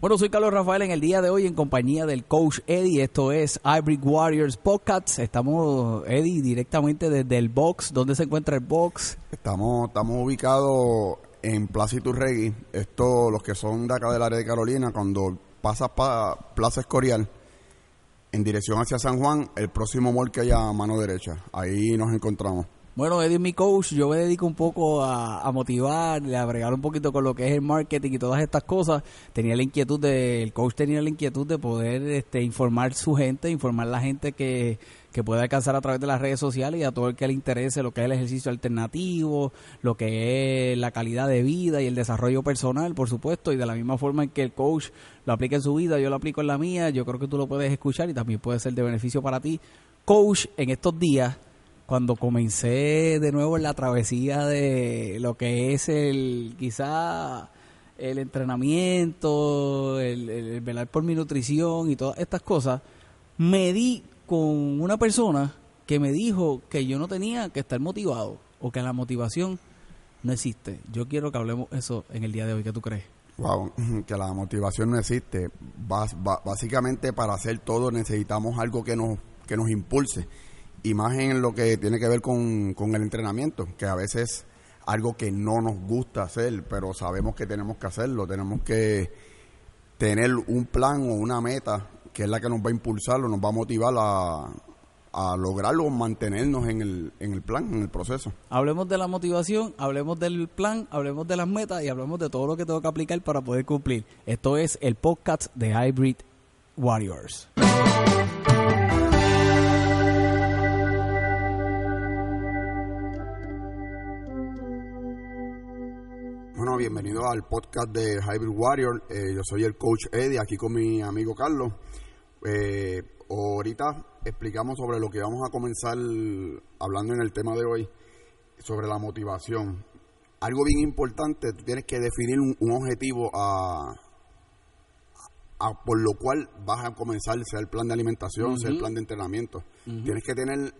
Bueno, soy Carlos Rafael en el día de hoy en compañía del coach Eddie. Esto es Hybrid Warriors Podcast. Estamos, Eddie, directamente desde el box. ¿Dónde se encuentra el box? Estamos, estamos ubicados en Plaza Iturregui. Esto, los que son de acá del área de Carolina, cuando pasas para Plaza Escorial, en dirección hacia San Juan, el próximo mall que haya a mano derecha. Ahí nos encontramos. Bueno, Eddie es mi coach, yo me dedico un poco a, motivar, a bregar un poquito con lo que es el marketing y todas estas cosas. Tenía la inquietud de, el coach tenía la inquietud de poder este, informar su gente, informar la gente que, que puede alcanzar a través de las redes sociales y a todo el que le interese lo que es el ejercicio alternativo, lo que es la calidad de vida y el desarrollo personal, por supuesto, y de la misma forma en que el coach lo aplica en su vida, yo lo aplico en la mía, yo creo que tú lo puedes escuchar y también puede ser de beneficio para ti. Coach, en estos días cuando comencé de nuevo en la travesía de lo que es el quizá el entrenamiento, el, el, velar por mi nutrición y todas estas cosas, me di con una persona que me dijo que yo no tenía que estar motivado o que la motivación no existe. Yo quiero que hablemos eso en el día de hoy. ¿Qué tú crees? Wow, que la motivación no existe. Básicamente para hacer todo necesitamos algo que nos, que nos impulse y más en lo que tiene que ver con, el entrenamiento, que a veces algo que no nos gusta hacer, pero sabemos que tenemos que hacerlo, tenemos que tener un plan o una meta que es la que nos va a impulsar o nos va a motivar a, a lograrlo, mantenernos en el, en el plan, en el proceso. Hablemos de la motivación, hablemos del plan, hablemos de las metas y hablemos de todo lo que tengo que aplicar para poder cumplir. Esto es el podcast de Hybrid Warriors. Bienvenido al podcast de Hybrid Warrior. Eh, yo soy el coach Eddie, aquí con mi amigo Carlos. Eh, ahorita explicamos sobre lo que vamos a comenzar hablando en el tema de hoy, sobre la motivación. Algo bien importante, tú tienes que definir un, objetivo a, por lo cual vas a comenzar, sea el plan de alimentación, sea el plan de entrenamiento. Tienes que tener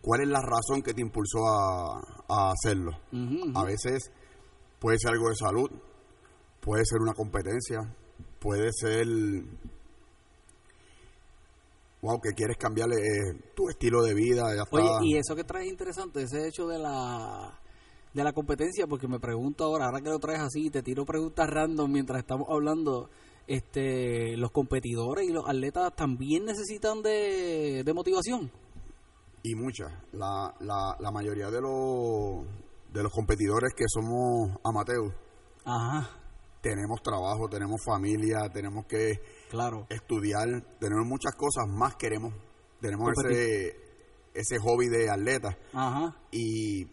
cuál es la razón que te impulsó a, hacerlo. A veces Puede ser algo de salud, puede ser una competencia, puede ser, wow, que quieres cambiarle eh, tu estilo de vida. Oye, y eso que traes interesante, ese hecho de la de la competencia, porque me pregunto ahora, ahora que lo traes así, te tiro preguntas random mientras estamos hablando, este, los competidores y los atletas también necesitan de, de motivación. Y muchas. La, la, la mayoría de los de los competidores que somos amateurs, tenemos trabajo, tenemos familia, tenemos que claro. estudiar, tenemos muchas cosas más queremos. Tenemos ese, ese hobby de atleta. Y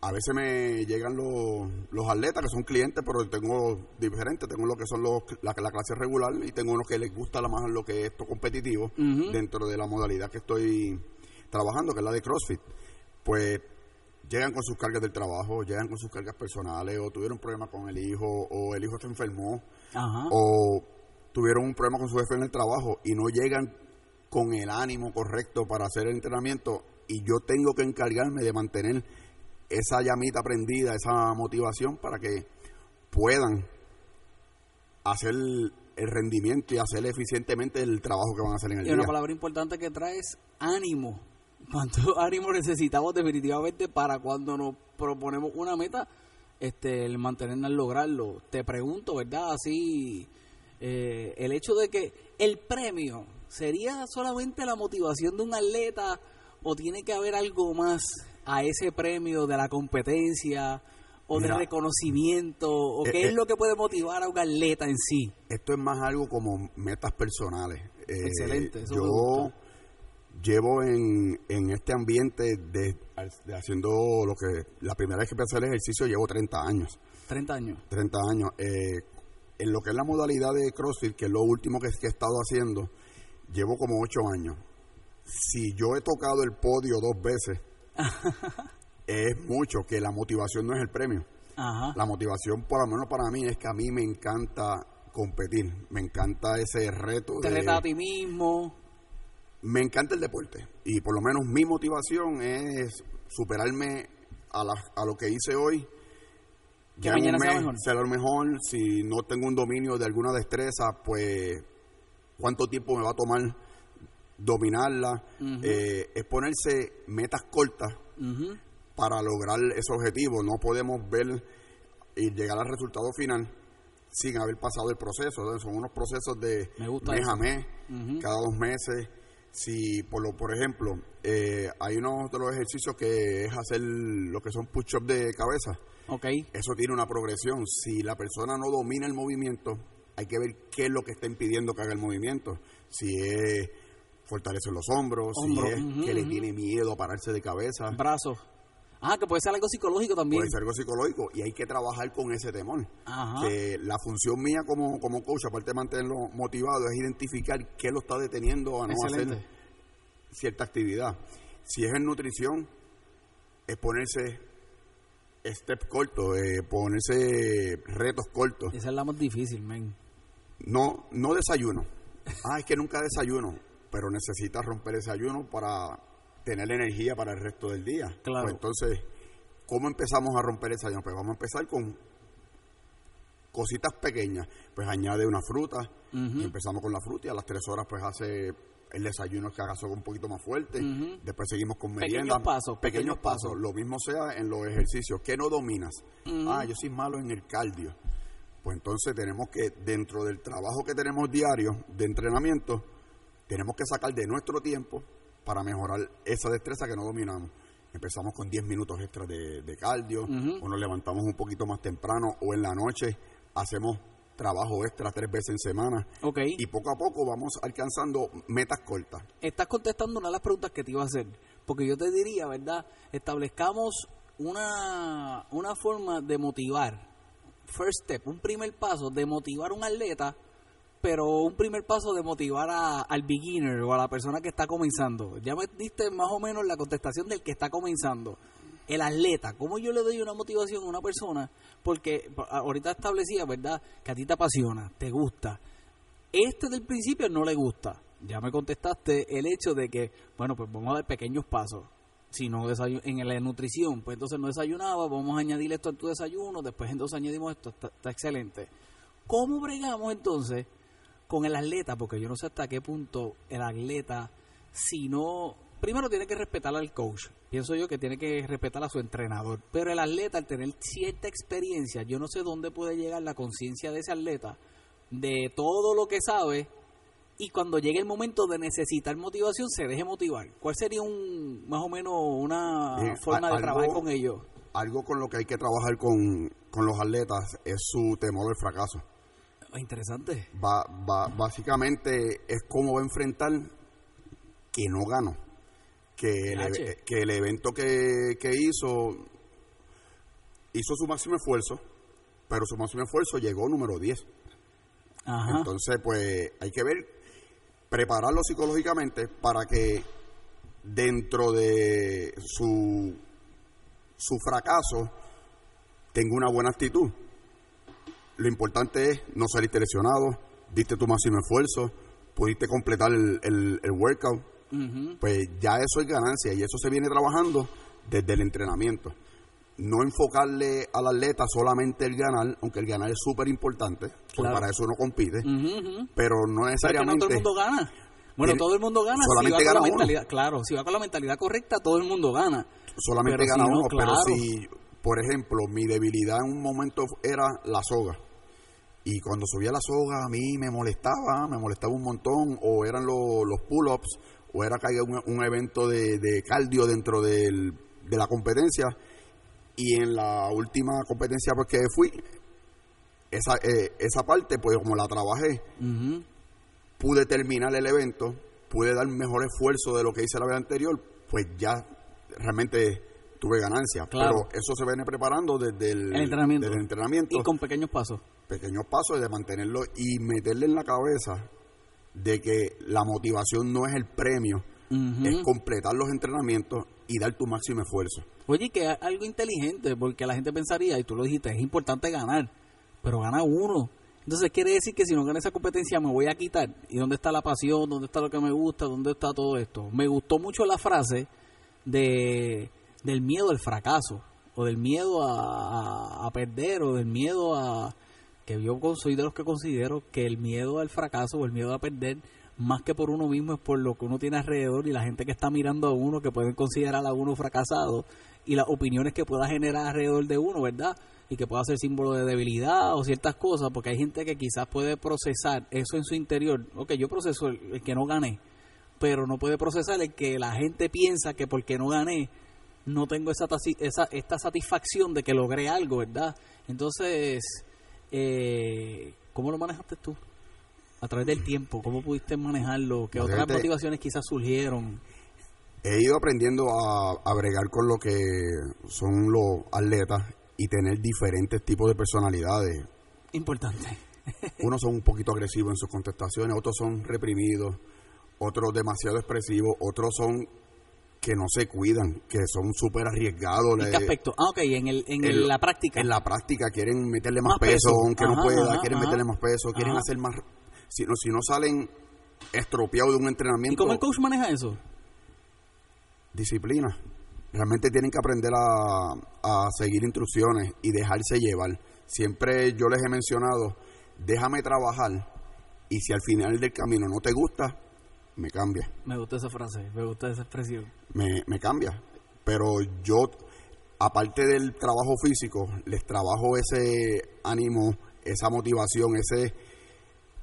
a veces me llegan los, los atletas que son clientes, pero tengo diferentes. Tengo lo que son los, la, clase regular y tengo unos que les gusta más lo que es esto competitivo dentro de la modalidad que estoy trabajando, que es la de CrossFit. Pues llegan con sus cargas del trabajo, llegan con sus cargas personales, o tuvieron un problema con el hijo, o el hijo se enfermó, o tuvieron un problema con su jefe en el trabajo y no llegan con el ánimo correcto para hacer el entrenamiento y yo tengo que encargarme de mantener esa llamita prendida, esa motivación para que puedan hacer el rendimiento y hacer eficientemente el trabajo que van a hacer en el día. Y una palabra importante que trae es ánimo cuánto ánimo necesitamos definitivamente para cuando nos proponemos una meta, este, el mantenernos al lograrlo. Te pregunto, ¿verdad? Así, eh, el hecho de que el premio sería solamente la motivación de un atleta o tiene que haber algo más a ese premio de la competencia o de reconocimiento o eh, qué es eh, lo que puede motivar a un atleta en sí. Esto es más algo como metas personales. Excelente. Eso yo llevo en, en este ambiente de, haciendo lo que la primera vez que empecé el ejercicio llevo 30 años. 30 años. 30 años. Eh, en lo que es la modalidad de CrossFit, que es lo último que, he estado haciendo, llevo como 8 años. Si yo he tocado el podio dos veces, es mucho que la motivación no es el premio. La motivación, por lo menos para mí, es que a mí me encanta competir, me encanta ese reto. Te de, a ti mismo me encanta el deporte y por lo menos mi motivación es superarme a, a lo que hice hoy Que mañana sea mejor. lo mejor. Si no tengo un dominio de alguna destreza, pues cuánto tiempo me va a tomar dominarla. Eh, es ponerse metas cortas para lograr ese objetivo. No podemos ver y llegar al resultado final sin haber pasado el proceso. son unos procesos de mes a mes, cada dos meses. Si, por, lo, por ejemplo, eh, hay uno de los ejercicios que es hacer lo que son push-ups de cabeza. Okay. Eso tiene una progresión. Si la persona no domina el movimiento, hay que ver qué es lo que está impidiendo que haga el movimiento. Si es fortalecer los hombros, si es que le tiene miedo a pararse de cabeza. Brazos. Ah, que puede ser algo psicológico también. Puede ser algo psicológico y hay que trabajar con ese temor. Que la función mía como, como coach, aparte de mantenerlo motivado, es identificar qué lo está deteniendo a no hacer cierta actividad. Si es en nutrición, es ponerse step cortos, eh, ponerse retos cortos. Esa es la más difícil, men. No, no desayuno. Ah, es que nunca desayuno, pero necesitas romper ese ayuno para tener energía para el resto del día. Pues claro. entonces, ¿cómo empezamos a romper ese ayuno? Pues vamos a empezar con cositas pequeñas. Pues añade una fruta, y empezamos con la fruta y a las tres horas pues hace el desayuno que haga un poquito más fuerte. Después seguimos con merienda. Pequeños pasos. Pequeños, pasos. Lo mismo sea en los ejercicios. ¿Qué no dominas? Ah, yo soy malo en el cardio. Pues entonces tenemos que, dentro del trabajo que tenemos diario de entrenamiento, tenemos que sacar de nuestro tiempo para mejorar esa destreza que no dominamos. Empezamos con 10 minutos extra de, cardio, o nos levantamos un poquito más temprano, o en la noche hacemos trabajo extra tres veces en semana. Okay. Y poco a poco vamos alcanzando metas cortas. Estás contestando una de las preguntas que te iba a hacer, porque yo te diría, ¿verdad? Establezcamos una, una forma de motivar, first step, un primer paso de motivar a un atleta pero un primer paso de motivar al beginner o a la persona que está comenzando. Ya me diste más o menos la contestación del que está comenzando. El atleta, ¿cómo yo le doy una motivación a una persona? Porque ahorita establecía, ¿verdad? Que a ti te apasiona, te gusta. Este del principio no le gusta. Ya me contestaste el hecho de que, bueno, pues vamos a dar pequeños pasos. Si no en la nutrición, pues entonces no desayunaba, vamos a añadir esto a tu desayuno, después entonces añadimos esto, está excelente. ¿Cómo bregamos entonces con el atleta, porque yo no sé hasta qué punto el atleta, si no, primero tiene que respetar al coach, pienso yo que tiene que respetar a su entrenador, pero el atleta al tener cierta experiencia, yo no sé dónde puede llegar la conciencia de ese atleta, de todo lo que sabe, y cuando llegue el momento de necesitar motivación, se deje motivar. ¿Cuál sería un más o menos una forma de trabajar con ellos? Algo con lo que hay que trabajar con, con los atletas es su temor al fracaso. Ah, interesante. Va, va, básicamente es cómo va a enfrentar que no ganó. Que el, que el evento que, hizo hizo su máximo esfuerzo, pero su máximo esfuerzo llegó número 10. Entonces, pues hay que ver, prepararlo psicológicamente para que dentro de su, su fracaso tenga una buena actitud lo importante es no salir lesionado, diste tu máximo esfuerzo, pudiste completar el, el, workout, pues ya eso es ganancia y eso se viene trabajando desde el entrenamiento. No enfocarle al atleta solamente el ganar, aunque el ganar es súper importante, porque para eso uno compite, pero no necesariamente... no todo el mundo gana. Bueno, todo el mundo gana solamente si va con la mentalidad, claro, si va con la mentalidad correcta, todo el mundo gana. Solamente gana uno, pero si, por ejemplo, mi debilidad en un momento era la soga, y cuando subía la soga a mí me molestaba, me molestaba un montón, o eran los pull-ups, o era que había un, evento de, cardio dentro de la competencia. Y en la última competencia pues, que fui, esa, eh, esa parte, pues como la trabajé, pude terminar el evento, pude dar mejor esfuerzo de lo que hice la vez anterior, pues ya realmente tuve ganancia. Pero eso se viene preparando desde el, entrenamiento. desde el entrenamiento. Y con pequeños pasos pequeños pasos de mantenerlo y meterle en la cabeza de que la motivación no es el premio, es completar los entrenamientos y dar tu máximo esfuerzo. Oye, que es algo inteligente, porque la gente pensaría, y tú lo dijiste, es importante ganar, pero gana uno. Entonces quiere decir que si no gana esa competencia me voy a quitar. ¿Y dónde está la pasión? ¿Dónde está lo que me gusta? ¿Dónde está todo esto? Me gustó mucho la frase de del miedo al fracaso. o del miedo a, perder o del miedo a que yo soy de los que considero que el miedo al fracaso o el miedo a perder más que por uno mismo es por lo que uno tiene alrededor y la gente que está mirando a uno que pueden considerar a uno fracasado y las opiniones que pueda generar alrededor de uno, ¿verdad? Y que pueda ser símbolo de debilidad o ciertas cosas, porque hay gente que quizás puede procesar eso en su interior. Ok, yo proceso el, que no gané, pero no puede procesar el que la gente piensa que porque no gané, no tengo esa, esa esta satisfacción de que logré algo, ¿verdad? Entonces, eh, ¿cómo lo manejaste tú? A través del tiempo, ¿cómo pudiste manejarlo? ¿Qué otras motivaciones quizás surgieron? he ido aprendiendo a, a, bregar con lo que son los atletas y tener diferentes tipos de personalidades. Importante. Unos son un poquito agresivos en sus contestaciones, otros son reprimidos, otros demasiado expresivos, otros son que no se cuidan, que son súper arriesgados. ¿En qué aspecto? Ah, ok, en, el, en, la práctica. En la práctica quieren meterle más, peso, aunque no pueda, quieren meterle más peso, quieren hacer más... Si no, si no salen estropeados de un entrenamiento... ¿Y cómo el coach maneja eso? disciplina. Realmente tienen que aprender a, a seguir instrucciones y dejarse llevar. Siempre yo les he mencionado, déjame trabajar y si al final del camino no te gusta, me cambia. Me gusta esa frase, me gusta esa expresión. Me, me cambia. Pero yo, aparte del trabajo físico, les trabajo ese ánimo, esa motivación, ese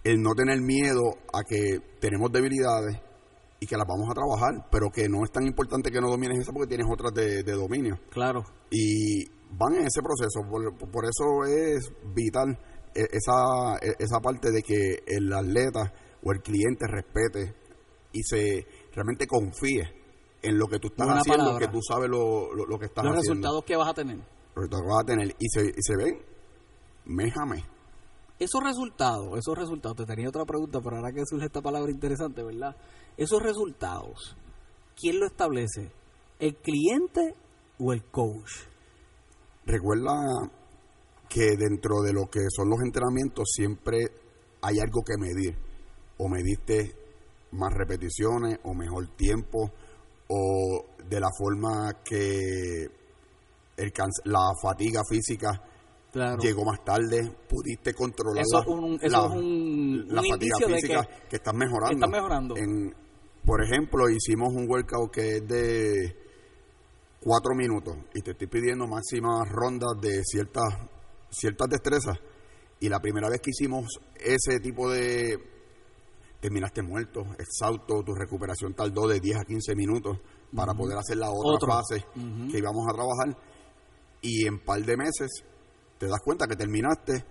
el no tener miedo a que tenemos debilidades y que las vamos a trabajar, pero que no es tan importante que no domines esa porque tienes otras de, dominio. Claro. Y van en ese proceso, por, eso es vital e, esa, e, esa parte de que el atleta o el cliente respete y se realmente confíe en lo que tú estás haciendo, que tú sabes lo, lo, que estás haciendo. Los resultados que vas a tener. Los resultados que vas a tener. Y se, y se ven, méjame. Esos resultados, esos resultados, te tenía otra pregunta, pero ahora que surge esta palabra interesante, ¿verdad? Esos resultados, ¿quién lo establece? ¿El cliente o el coach? Recuerda que dentro de lo que son los entrenamientos siempre hay algo que medir. O mediste más repeticiones o mejor tiempo o de la forma que el la fatiga física llegó más tarde, pudiste controlar eso la, un, fatiga física que, estás mejorando. mejorando. En, por ejemplo, hicimos un workout que es de cuatro minutos y te estoy pidiendo máximas rondas de ciertas, ciertas destrezas. Y la primera vez que hicimos ese tipo de... Terminaste muerto, exhausto, tu recuperación tardó de 10 a 15 minutos para poder hacer la otra fase que íbamos a trabajar. Y en par de meses te das cuenta que terminaste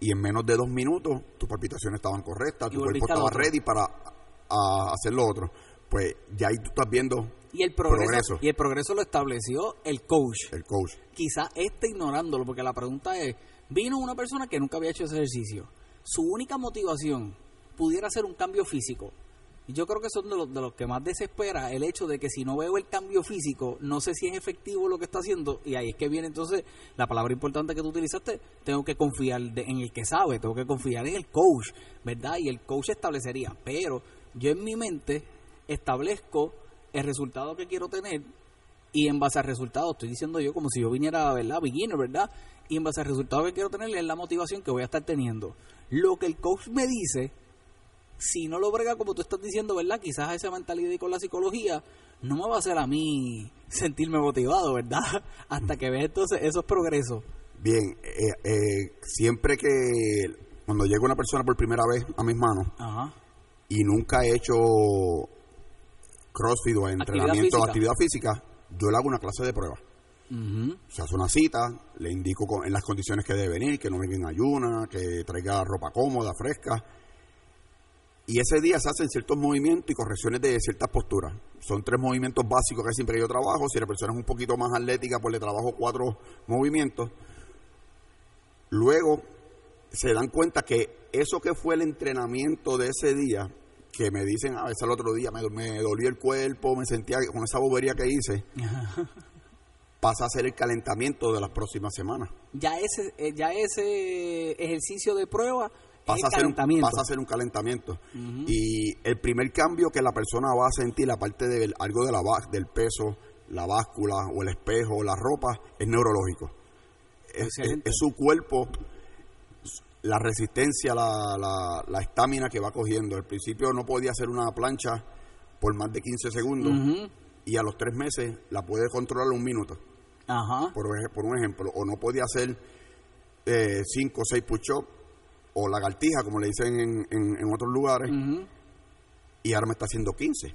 y en menos de dos minutos tus palpitaciones estaban correctas, tu cuerpo estaba ready para hacer lo otro. Pues ya ahí tú estás viendo y el progreso, y el progreso lo estableció el coach. El coach. Quizá esté ignorándolo porque la pregunta es, vino una persona que nunca había hecho ese ejercicio. Su única motivación pudiera ser un cambio físico y yo creo que son de los, de los que más desespera el hecho de que si no veo el cambio físico, no sé si es efectivo lo que está haciendo. Y ahí es que viene entonces la palabra importante que tú utilizaste, tengo que confiar en el que sabe, tengo que confiar en el coach, ¿verdad? Y el coach establecería. Pero yo en mi mente establezco el resultado que quiero tener y en base al resultado, estoy diciendo yo como si yo viniera, ¿verdad? Beginner, ¿verdad? Y en base al resultado que quiero tener es la motivación que voy a estar teniendo. Lo que el coach me dice si no lo brega como tú estás diciendo, ¿verdad? Quizás esa mentalidad y con la psicología no me va a hacer a mí sentirme motivado, ¿verdad? Hasta que veas entonces esos progresos. Bien, eh, eh, siempre que cuando llega una persona por primera vez a mis manos y nunca he hecho crossfit o entrenamiento o actividad física, yo le hago una clase de prueba. Se hace una cita, le indico en las condiciones que debe venir, que no venga en ayuna, que traiga ropa cómoda, fresca y ese día se hacen ciertos movimientos y correcciones de ciertas posturas. Son tres movimientos básicos que siempre yo trabajo. Si la persona es un poquito más atlética, pues le trabajo cuatro movimientos. Luego se dan cuenta que eso que fue el entrenamiento de ese día, que me dicen a veces el otro día, me, me dolió el cuerpo, me sentía con esa bobería que hice, pasa a ser el calentamiento de las próximas semanas. Ya ese, eh, ya ese ejercicio de prueba pasa a, ser un, pasa a ser un calentamiento. Y el primer cambio que la persona va a sentir, aparte de algo de la del peso, la báscula o el espejo o la ropa, es neurológico. Es, su cuerpo, la resistencia, la estamina la, que va cogiendo. Al principio no podía hacer una plancha por más de 15 segundos y a los tres meses la puede controlar un minuto. Por, por un ejemplo, o no podía hacer eh, cinco o seis push-ups o lagartija, como le dicen en, en, otros lugares, y ahora me está haciendo 15.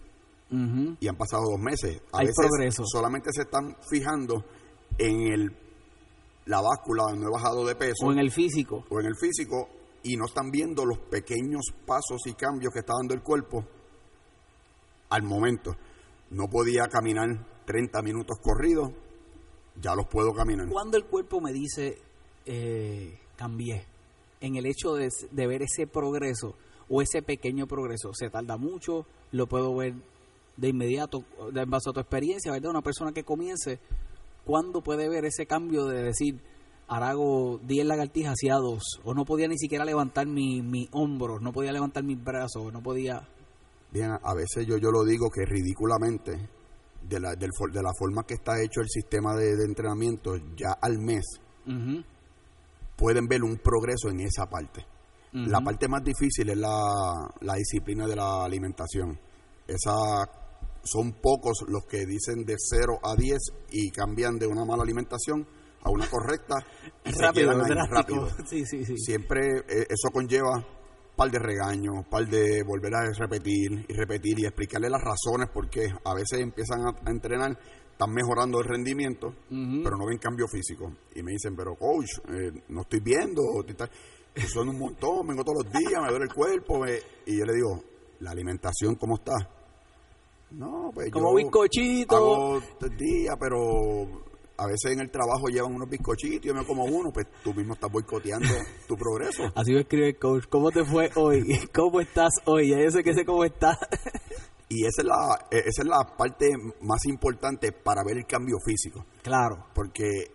Y han pasado dos meses. A Hay progreso. solamente se están fijando en el la báscula donde he bajado de peso. O en el físico. O en el físico, y no están viendo los pequeños pasos y cambios que está dando el cuerpo al momento. No podía caminar 30 minutos corridos, ya los puedo caminar. Cuando el cuerpo me dice, eh, cambié, en el hecho de, ver ese progreso o ese pequeño progreso, se tarda mucho, lo puedo ver de inmediato, en base a tu experiencia, ¿verdad? Una persona que comience, ¿cuándo puede ver ese cambio de decir, ahora hago 10 lagartijas hacia dos, o no podía ni siquiera levantar mi, mi hombros, no podía levantar mis brazos, no podía... Bien, a veces yo, yo lo digo que ridículamente de la, de la forma que está hecho el sistema de, entrenamiento, ya al mes pueden ver un progreso en esa parte. La parte más difícil es la, la disciplina de la alimentación. Esa son pocos los que dicen de 0 a 10 y cambian de una mala alimentación a una correcta y rápido, rápido. Sí, sí, sí. Siempre eh, eso conlleva par de regaños, par de volver a repetir y repetir y explicarle las razones porque a veces empiezan a, entrenar, están mejorando el rendimiento, pero no ven cambio físico. Y me dicen, pero coach, eh, no estoy viendo, son un montón, vengo todos los días, me duele el cuerpo. y yo le digo, ¿la alimentación cómo está? No, pues Como bizcochito. Hago día, pero a veces en el trabajo llevan unos bizcochitos y yo me como uno, pues tú mismo estás boicoteando tu progreso. Así me escribe el coach, ¿cómo te fue hoy? ¿Cómo estás hoy? Ya yo sé que sé cómo estás. y esa es la e, esa es la parte más importante para ver el cambio físico. Claro. Porque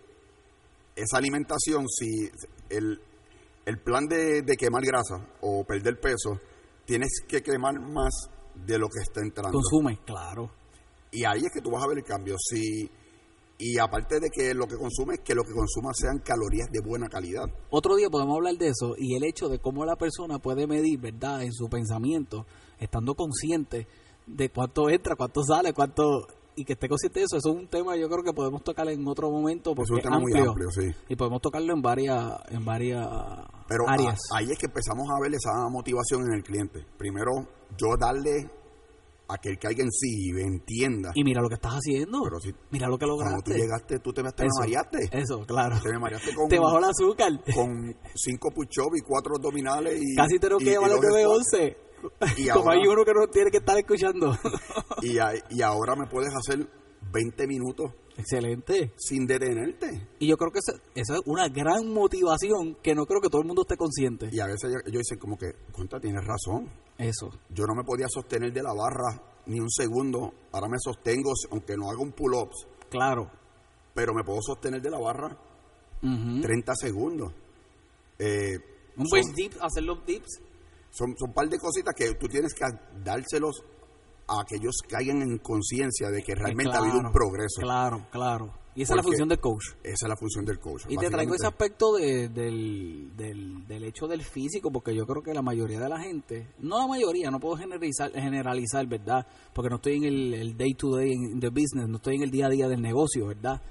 esa alimentación, si el, el plan de, de quemar grasa o perder peso, tienes que quemar más de lo que está entrando. Consume, claro. Y ahí es que tú vas a ver el cambio. Si y aparte de que lo que consume, que lo que consuma sean calorías de buena calidad. Otro día podemos hablar de eso y el hecho de cómo la persona puede medir, ¿verdad?, en su pensamiento, estando consciente de cuánto entra, cuánto sale, cuánto y que esté consciente de eso, eso es un tema yo creo que podemos tocar en otro momento porque es un tema muy amplio, sí. Y podemos tocarlo en varias en varias Pero áreas. ahí es que empezamos a ver esa motivación en el cliente. Primero, yo darle a que él caiga en sí y entienda. Y mira lo que estás haciendo. mira lo que lograste. Cuando tú llegaste, tú te, me mareaste. Eso, claro. Te me mareaste con... Te bajó el azúcar. Con cinco push y cuatro abdominales y... Casi te lo que llevar el de 11 Y Como hay uno que no tiene que estar escuchando. y, y ahora me puedes hacer 20 minutos Excelente. Sin detenerte. Y yo creo que esa, es una gran motivación que no creo que todo el mundo esté consciente. Y a veces ellos dicen como que, cuenta, tienes razón. Eso. Yo no me podía sostener de la barra ni un segundo. Ahora me sostengo, aunque no haga un pull-ups. Claro. Pero me puedo sostener de la barra 30 segundos. Eh, un buen dip, hacer los dips. Son, son un par de cositas que tú tienes que dárselos a que ellos caigan en conciencia de que realmente ha habido un progreso. Claro, claro. Y esa es la función del coach. Esa es la función del coach. Y te traigo ese aspecto del, del, hecho del físico, porque yo creo que la mayoría de la gente, no la mayoría, no puedo generalizar, generalizar ¿verdad? Porque no estoy en el, day to day in the business, no estoy en el día a día del negocio, ¿verdad?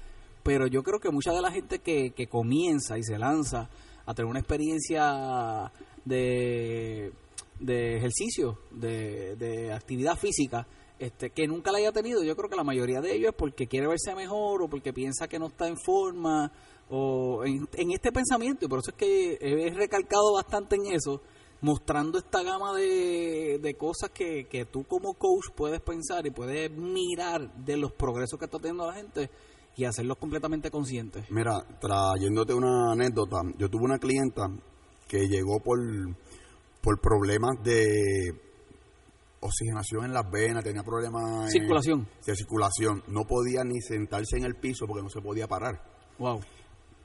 Pero yo creo que mucha de la gente que, que comienza y se lanza a tener una experiencia de de ejercicio, de, de actividad física, este, que nunca la haya tenido, yo creo que la mayoría de ellos es porque quiere verse mejor o porque piensa que no está en forma o en, este pensamiento, y por eso es que he recalcado bastante en eso, mostrando esta gama de, de cosas que, que tú como coach puedes pensar y puedes mirar de los progresos que está teniendo la gente y hacerlos completamente conscientes. Mira, trayéndote una anécdota, yo tuve una clienta que llegó por por problemas de oxigenación en las venas, tenía problemas circulación. de circulación, no podía ni sentarse en el piso porque no se podía parar. Wow.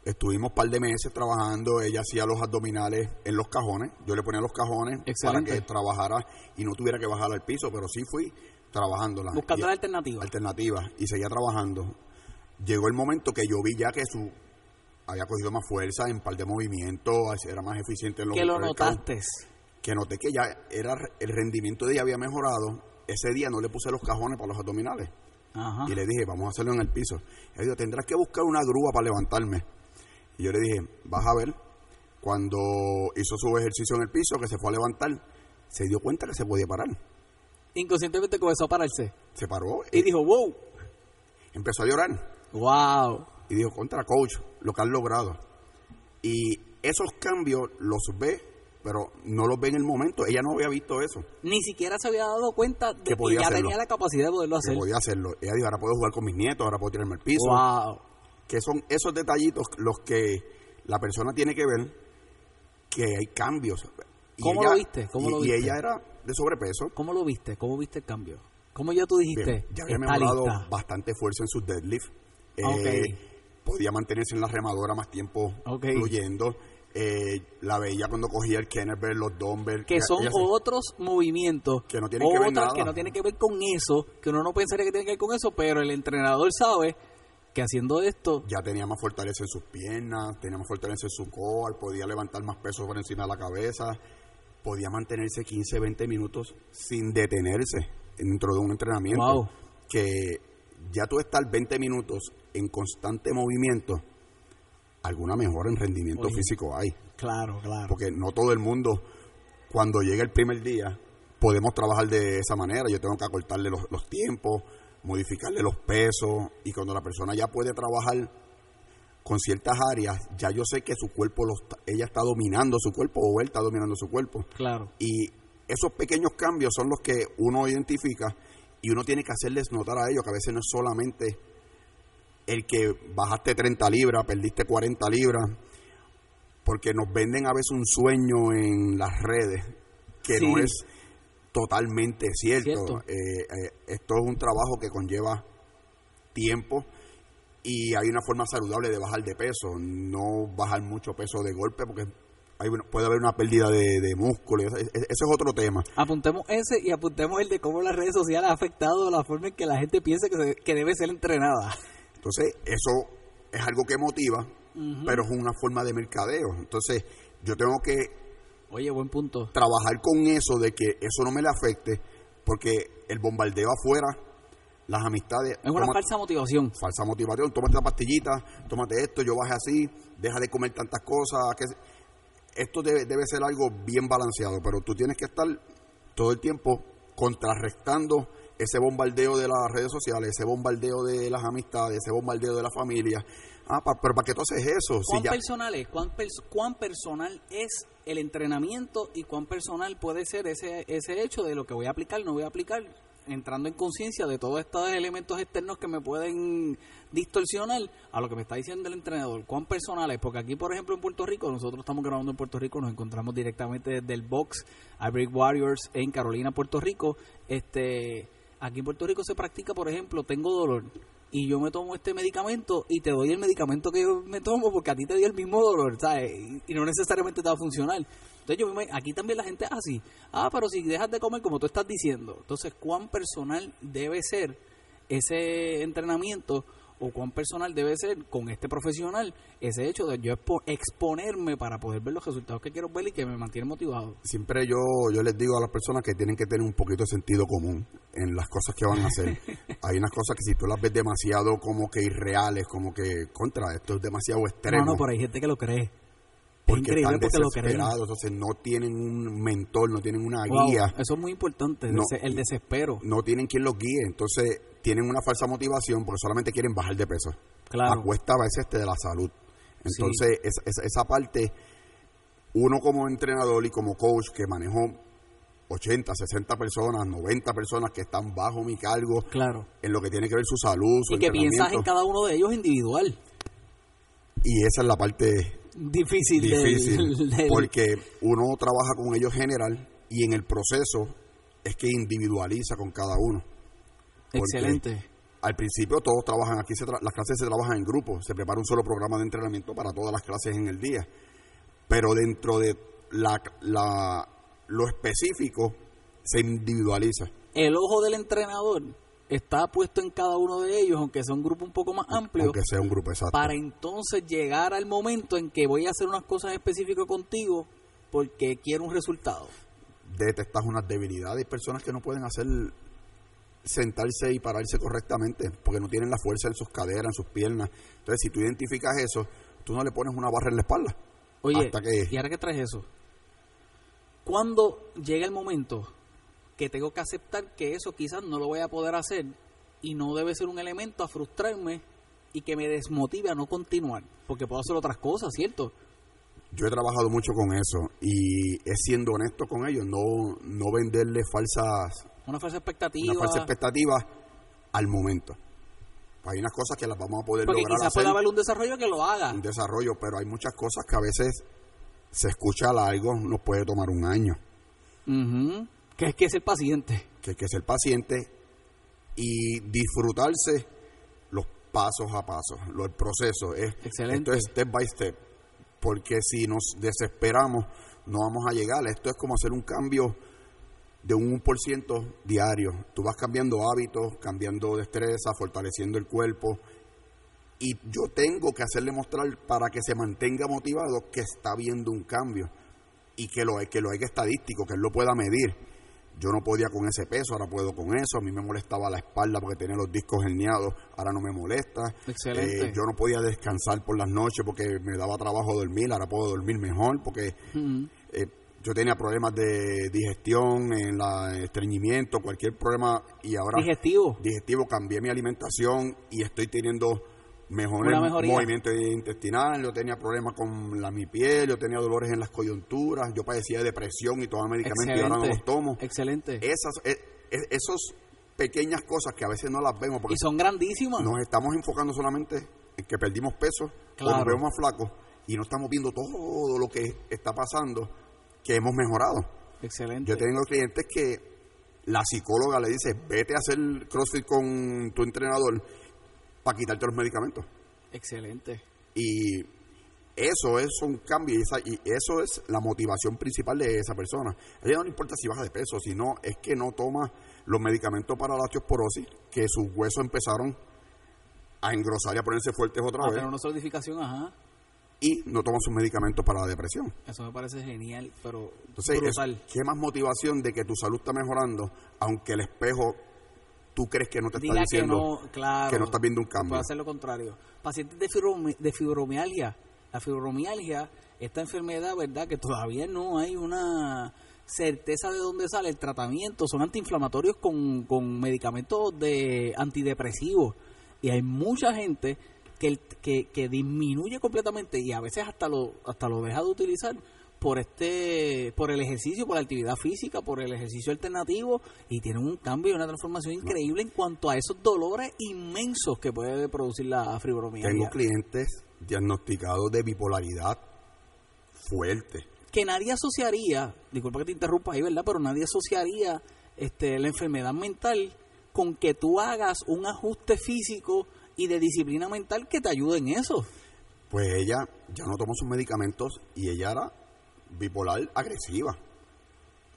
Estuvimos un par de meses trabajando, ella hacía los abdominales en los cajones, yo le ponía los cajones para que trabajara y no tuviera que bajar al piso, pero sí fui, trabajándola. Buscando la alternativa. Alternativa, y seguía trabajando. Llegó el momento que yo vi ya que su había cogido más fuerza en par de movimientos, era más eficiente en los Que lo notaste. Que noté que ya era el rendimiento de ella había mejorado. Ese día no le puse los cajones para los abdominales. Y le dije, vamos a hacerlo en el piso. Y dijo, tendrás que buscar una grúa para levantarme. Y yo le dije, vas a ver. Cuando hizo su ejercicio en el piso, que se fue a levantar, se dio cuenta que se podía parar. Inconscientemente comenzó a pararse. Se paró. Y, dijo, wow. Empezó a llorar. Wow. Y dijo, contra coach, lo que han logrado. Y esos cambios los ve, pero no los ve en el momento. Ella no había visto eso. Ni siquiera se había dado cuenta de que, ya tenía la capacidad de poderlo hacer. Que podía hacerlo. Ella dijo, ahora puedo jugar con mis nietos, ahora puedo tirarme al piso. Wow. Que son esos detallitos los que la persona tiene que ver que hay cambios. ¿Cómo lo viste? ¿Cómo y, lo viste? y ella era de sobrepeso. ¿Cómo lo viste? ¿Cómo viste el cambio? ¿Cómo ya tú dijiste? ya había mejorado bastante fuerza en su deadlift. Eh, podía mantenerse en la remadora más tiempo fluyendo. Eh, la veía cuando cogía el Kennerbell, los dumbbells. Que son otros movimientos que no tienen que ver nada. que no tienen que ver con eso, que uno no pensaría que tiene que ver con eso, pero el entrenador sabe que haciendo esto... Ya tenía más fortaleza en sus piernas, tenía más fortaleza en su core, podía levantar más peso por encima de la cabeza, podía mantenerse 15, 20 minutos sin detenerse dentro de un entrenamiento. Que ya tú estar 20 minutos en constante movimiento, alguna mejora en rendimiento físico hay. Claro, claro. Porque no todo el mundo, cuando llega el primer día, podemos trabajar de esa manera. Yo tengo que acortarle los, los tiempos, modificarle los pesos, y cuando la persona ya puede trabajar con ciertas áreas, ya yo sé que su cuerpo, los, ella está dominando su cuerpo o él está dominando su cuerpo. Claro. Y esos pequeños cambios son los que uno identifica y uno tiene que hacerles notar a ellos que a veces no es solamente el que bajaste 30 libras, perdiste 40 libras, porque nos venden a veces un sueño en las redes que no es totalmente cierto. Eh, eh, esto es un trabajo que conlleva tiempo y hay una forma saludable de bajar de peso, no bajar mucho peso de golpe porque hay puede haber una pérdida de, músculo, ese, es otro tema. Apuntemos ese y apuntemos el de cómo las redes sociales han afectado la forma en que la gente piensa que, que debe ser entrenada. Entonces, eso es algo que motiva, pero es una forma de mercadeo. Entonces, yo tengo que Oye, buen punto. Trabajar con eso de que eso no me le afecte, porque el bombardeo afuera, las amistades. Es una falsa motivación. Falsa motivación. Tómate la pastillita, tómate esto, yo bajé así, deja de comer tantas cosas. Que esto debe, debe ser algo bien balanceado, pero tú tienes que estar todo el tiempo contrarrestando ese bombardeo de las redes sociales, ese bombardeo de las amistades, ese bombardeo de la familia. Ah, pero ¿para qué tú haces eso? ¿Cuán personal es? ¿Cuán, ¿Cuán, personal es el entrenamiento y cuán personal puede ser ese, ese hecho de lo que voy a aplicar, no voy a aplicar? Entrando en conciencia de todos estos elementos externos que me pueden distorsionar a lo que me está diciendo el entrenador. ¿Cuán personal es? Porque aquí, por ejemplo, en Puerto Rico, nosotros estamos grabando en Puerto Rico, nos encontramos directamente desde el box a Warriors en Carolina, Puerto Rico. Este Aquí en Puerto Rico se practica, por ejemplo, tengo dolor y yo me tomo este medicamento y te doy el medicamento que yo me tomo porque a ti te dio el mismo dolor, ¿sabes? Y, no necesariamente te va a funcionar. Entonces yo aquí también la gente es así. Ah, pero si dejas de comer como tú estás diciendo. Entonces, ¿cuán personal debe ser ese entrenamiento o cuán personal debe ser con este profesional ese hecho de yo exponerme para poder ver los resultados que quiero ver y que me mantiene motivado. Siempre yo, yo les digo a las personas que tienen que tener un poquito de sentido común en las cosas que van a hacer. Hay unas cosas que si tú las ves demasiado como que irreales, como que contra, esto es demasiado extremo. No, no, pero hay gente que lo cree. Porque increíble porque lo creen. entonces no tienen un mentor, no tienen una guía. Eso es muy importante, el desespero. No tienen quien los guíe, entonces tienen una falsa motivación porque solamente quieren bajar de peso. Claro. A cuesta a veces este de la salud. Entonces, esa parte, uno como entrenador y como coach que manejó 80, 60 personas, 90 personas que están bajo mi cargo, claro. en lo que tiene que ver su salud, su Y que piensas en cada uno de ellos individual. Y esa es la parte difícil, difícil porque uno trabaja con ellos general y en el proceso es que individualiza con cada uno. Excelente al principio todos trabajan, aquí las clases se trabajan en grupo, se prepara un solo programa de entrenamiento para todas las clases en el día. Pero dentro de la, lo específico se individualiza. el ojo del entrenador está puesto en cada uno de ellos, aunque sea un grupo un poco más amplio. Aunque sea un grupo exacto. Para entonces llegar al momento en que voy a hacer unas cosas específicas contigo porque quiero un resultado. Detectas unas debilidades. Hay personas que no pueden hacer sentarse y pararse correctamente porque no tienen la fuerza en sus caderas, en sus piernas. Entonces, si tú identificas eso, tú no le pones una barra en la espalda. Oye, ¿y ahora qué traes eso? Cuando llega el momento que tengo que aceptar que eso quizás no lo voy a poder hacer y no debe ser un elemento a frustrarme y que me desmotive a no continuar, porque puedo hacer otras cosas, ¿cierto? Yo he trabajado mucho con eso y es siendo honesto con ellos, no, no venderle falsas... Una falsa expectativa. Una falsa expectativa al momento. Pues hay unas cosas que las vamos a poder porque lograr quizás pueda haber un desarrollo que lo haga. Un desarrollo, pero hay muchas cosas que a veces se escucha largo, nos puede tomar un año. Que es que es el paciente. Que es que es el paciente y disfrutarse los pasos a pasos, el proceso. Es, Excelente. Esto es step by step, porque si nos desesperamos no vamos a llegar. Esto es como hacer un cambio de un 1% diario. Tú vas cambiando hábitos, cambiando destreza, fortaleciendo el cuerpo. Y yo tengo que hacerle mostrar para que se mantenga motivado que está viendo un cambio y que lo, que lo hay que estadístico, que él lo pueda medir yo no podía con ese peso, ahora puedo con eso. A mí me molestaba la espalda porque tenía los discos herniados, ahora no me molesta. Excelente. Eh, yo no podía descansar por las noches porque me daba trabajo dormir, ahora puedo dormir mejor porque eh, yo tenía problemas de digestión, en la estreñimiento, cualquier problema y ahora digestivo. Digestivo, cambié mi alimentación y estoy teniendo mejor movimiento intestinal, yo tenía problemas con la, mi piel, yo tenía dolores en las coyunturas, yo padecía de depresión y todo medicamentos y ahora no los tomo. Excelente. Esas, e, e, esos pequeñas cosas que a veces no las vemos porque y son grandísimas. Nos estamos enfocando solamente en que perdimos peso o nos vemos más flacos y no estamos viendo todo lo que está pasando que hemos mejorado. Excelente. Yo tengo clientes que la psicóloga le dice, vete a hacer CrossFit con tu entrenador para quitarte los medicamentos. Excelente. Y eso es un cambio y, eso es la motivación principal de esa persona. A ella no le importa si baja de peso, sino es que no toma los medicamentos para la osteoporosis, que sus huesos empezaron a engrosar y a ponerse fuertes otra vez. una solidificación, ajá. Y no toma sus medicamentos para la depresión. Eso me parece genial, pero Entonces, ¿qué más motivación de que tu salud está mejorando, aunque el espejo tú crees que no te está diciendo que no, que no estás viendo un cambio. Puede hacer lo contrario. Pacientes de, de fibromialgia. La fibromialgia, esta enfermedad, ¿verdad? Que todavía no hay una certeza de dónde sale el tratamiento. Son antiinflamatorios con, con medicamentos de antidepresivos. Y hay mucha gente que, que, que disminuye completamente y a veces hasta lo, hasta lo deja de utilizar por este por el ejercicio, por la actividad física, por el ejercicio alternativo y tienen un cambio y una transformación increíble en cuanto a esos dolores inmensos que puede producir la fibromialgia. Tengo clientes diagnosticados de bipolaridad fuerte. Que nadie asociaría, disculpa que te interrumpa ahí, ¿verdad? Pero nadie asociaría este la enfermedad mental con que tú hagas un ajuste físico y de disciplina mental que te ayude en eso. Pues ella ya no tomó sus medicamentos y ella era bipolar agresiva.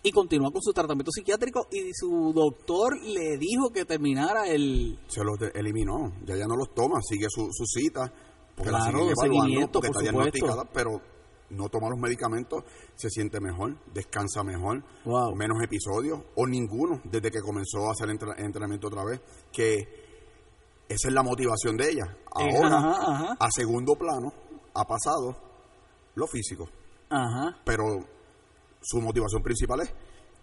Y continúa con su tratamiento psiquiátrico y su doctor le dijo que terminara el... Se los eliminó, ya ya no los toma, sigue su, su cita, porque la sigue evaluando, porque está diagnosticada, pero no toma los medicamentos, se siente mejor, descansa mejor, menos episodios, o ninguno, desde que comenzó a hacer entrenamiento otra vez, que esa es la motivación de ella. Eh, Ahora, a segundo plano, ha pasado lo físico. Ajá. Pero su motivación principal es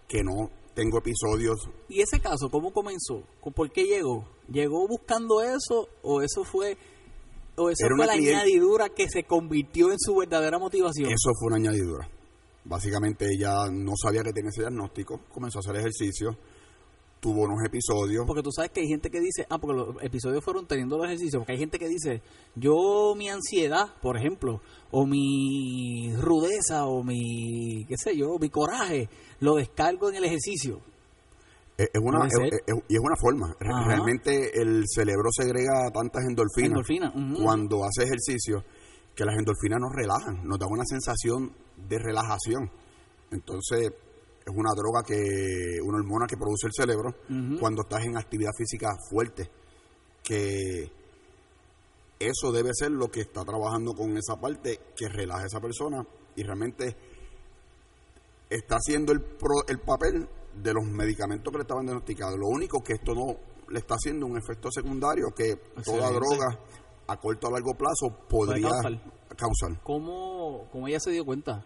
que no tengo episodios. ¿Y ese caso cómo comenzó? ¿Por qué llegó? ¿Llegó buscando eso o eso fue o eso fue la añadidura que se convirtió en su verdadera motivación? Eso fue una añadidura. Básicamente ella no sabía que tenía ese diagnóstico, comenzó a hacer ejercicio, tuvo unos episodios. Porque tú sabes que hay gente que dice, ah, porque los episodios fueron teniendo los ejercicios, porque hay gente que dice, yo mi ansiedad, por ejemplo, o mi rudeza, o mi, qué sé yo, mi coraje, lo descargo en el ejercicio. Es, una, y es una forma. Realmente el cerebro segrega tantas endorfinas cuando hace ejercicio que las endorfinas nos relajan, nos dan una sensación de relajación. Entonces, es una droga que, una hormona que produce el cerebro cuando estás en actividad física fuerte. Que eso debe ser lo que está trabajando con esa parte que relaja a esa persona y realmente está haciendo el, el papel de los medicamentos que le estaban diagnosticados. Lo único que esto no le está haciendo un efecto secundario que toda droga a corto o largo plazo podría causar. ¿Cómo, ¿Cómo, ella se dio cuenta?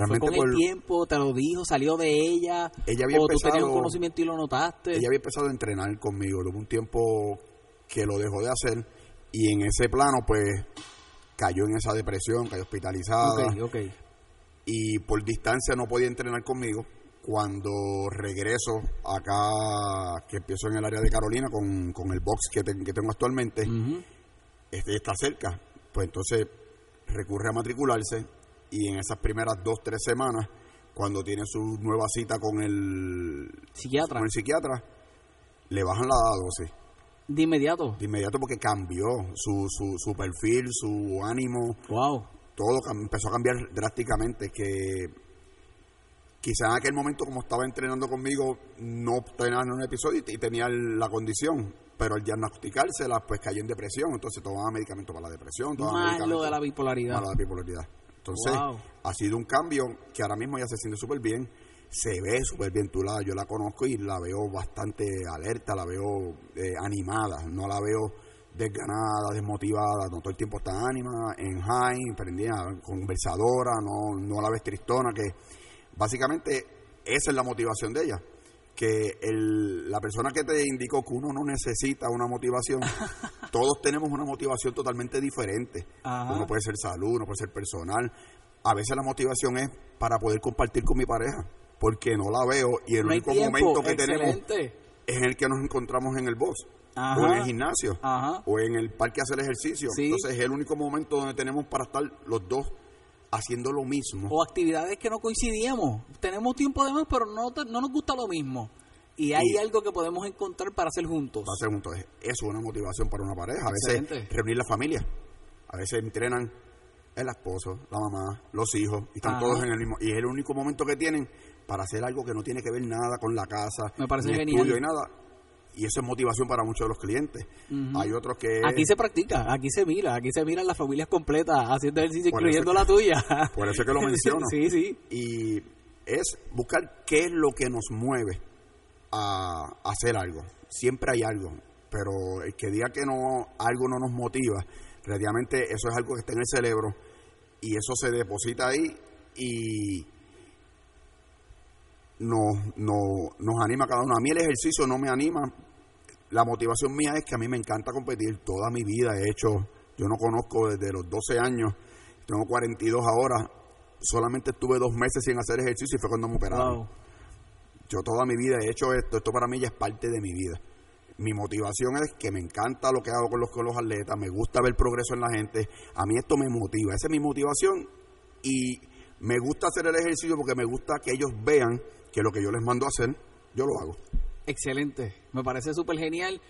Realmente ¿Fue con el tiempo? ¿Te lo dijo? ¿Salió de ella? ella había ¿O tú tenías un conocimiento y lo notaste? Ella había empezado a entrenar conmigo. Tuvo un tiempo que lo dejó de hacer y en ese plano pues cayó en esa depresión, cayó hospitalizada. Y por distancia no podía entrenar conmigo cuando regreso acá, que empiezo en el área de Carolina con, con el box que, que tengo actualmente, este está cerca, pues entonces recurre a matricularse y en esas primeras dos, tres semanas, cuando tiene su nueva cita con el psiquiatra, con el psiquiatra le bajan la dosis. De inmediato. De inmediato porque cambió su, su, su perfil, su ánimo. Wow. Todo empezó a cambiar drásticamente. Que quizá en aquel momento como estaba entrenando conmigo no tenía un episodio y, tenía la condición pero al diagnosticársela pues cayó en depresión entonces tomaba medicamentos para la depresión tomaba más lo de la bipolaridad la bipolaridad entonces ha sido un cambio que ahora mismo ya se siente súper bien se ve súper bien tú la yo la conozco y la veo bastante alerta la veo eh, animada no la veo desganada, desmotivada, no todo el tiempo está ánima, en high, prendida, conversadora, no, no la ves tristona, que Básicamente, esa es la motivación de ella. Que el, la persona que te indicó que uno no necesita una motivación, todos tenemos una motivación totalmente diferente. Uno puede ser salud, uno puede ser personal. A veces la motivación es para poder compartir con mi pareja, porque no la veo y el único momento que tenemos es en el que nos encontramos en el box. o en el gimnasio, o en el parque a hacer ejercicio. Entonces es el único momento donde tenemos para estar los dos haciendo lo mismo. O actividades que no coincidíamos. Tenemos tiempo además, pero no, no nos gusta lo mismo. Y hay algo que podemos encontrar para hacer juntos. Para hacer juntos. Eso es una motivación para una pareja. A veces reunir la familia. A veces entrenan el esposo, la mamá, los hijos, y están todos en el mismo. Y es el único momento que tienen para hacer algo que no tiene que ver nada con la casa, Me parece genial. y nada y eso es motivación para muchos de los clientes. Hay otros que... Aquí se practica, aquí se mira, aquí se miran las familias completas haciendo ejercicio, incluyendo la tuya. Por eso es que lo menciono. sí, sí. Y es buscar qué es lo que nos mueve a, hacer algo. Siempre hay algo, pero el que diga que no algo no nos motiva, realmente eso es algo que está en el cerebro y eso se deposita ahí y nos, no, nos anima a cada uno. A mí el ejercicio no me anima. La motivación mía es que a mí me encanta competir. Toda mi vida he hecho, yo no conozco desde los 12 años, tengo 42 ahora, solamente estuve dos meses sin hacer ejercicio y fue cuando me operaron. Yo toda mi vida he hecho esto, esto para mí ya es parte de mi vida. Mi motivación es que me encanta lo que hago con los, con los atletas, me gusta ver progreso en la gente, a mí esto me motiva, esa es mi motivación y me gusta hacer el ejercicio porque me gusta que ellos vean que lo que yo les mando a hacer, yo lo hago. Excelente, me parece súper genial.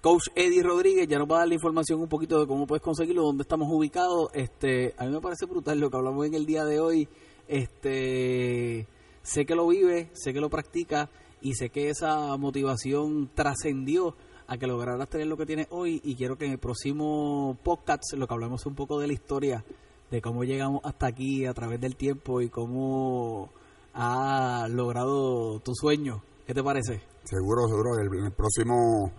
Coach Eddie Rodríguez ya nos va a dar la información un poquito de cómo puedes conseguirlo, dónde estamos ubicados. Este, a mí me parece brutal lo que hablamos en el día de hoy. Este, sé que lo vive, sé que lo practica y sé que esa motivación trascendió a que lograras tener lo que tienes hoy y quiero que en el próximo podcast lo que hablemos un poco de la historia de cómo llegamos hasta aquí a través del tiempo y cómo ha logrado tu sueño. ¿Qué te parece? Seguro, seguro. En el próximo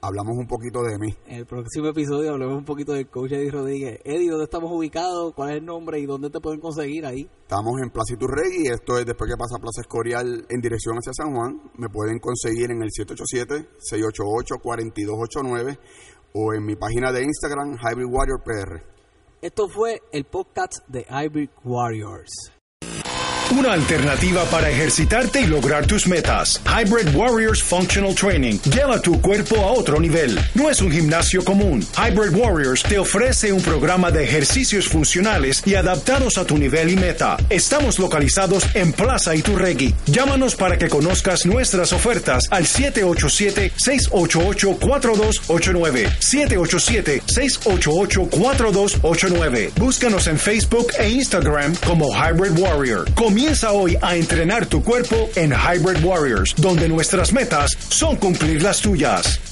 hablamos un poquito de mí. En el próximo episodio hablamos un poquito del coach Eddie Rodríguez. Eddie, ¿dónde estamos ubicados? ¿Cuál es el nombre y dónde te pueden conseguir ahí? Estamos en Plaza Iturregui, esto es después que pasa Plaza Escorial en dirección hacia San Juan. Me pueden conseguir en el 787-688-4289 o en mi página de Instagram, Hybrid Warrior PR. Esto fue el podcast de Hybrid Warriors. Una alternativa para ejercitarte y lograr tus metas. Hybrid Warriors Functional Training lleva tu cuerpo a otro nivel. No es un gimnasio común. Hybrid Warriors te ofrece un programa de ejercicios funcionales y adaptados a tu nivel y meta. Estamos localizados en Plaza Iturregui. Llámanos para que conozcas nuestras ofertas al 787-688-4289. 787-688-4289. Búscanos en Facebook e Instagram como Hybrid Warrior. Comienza hoy a entrenar tu cuerpo en Hybrid Warriors, donde nuestras metas son cumplir las tuyas.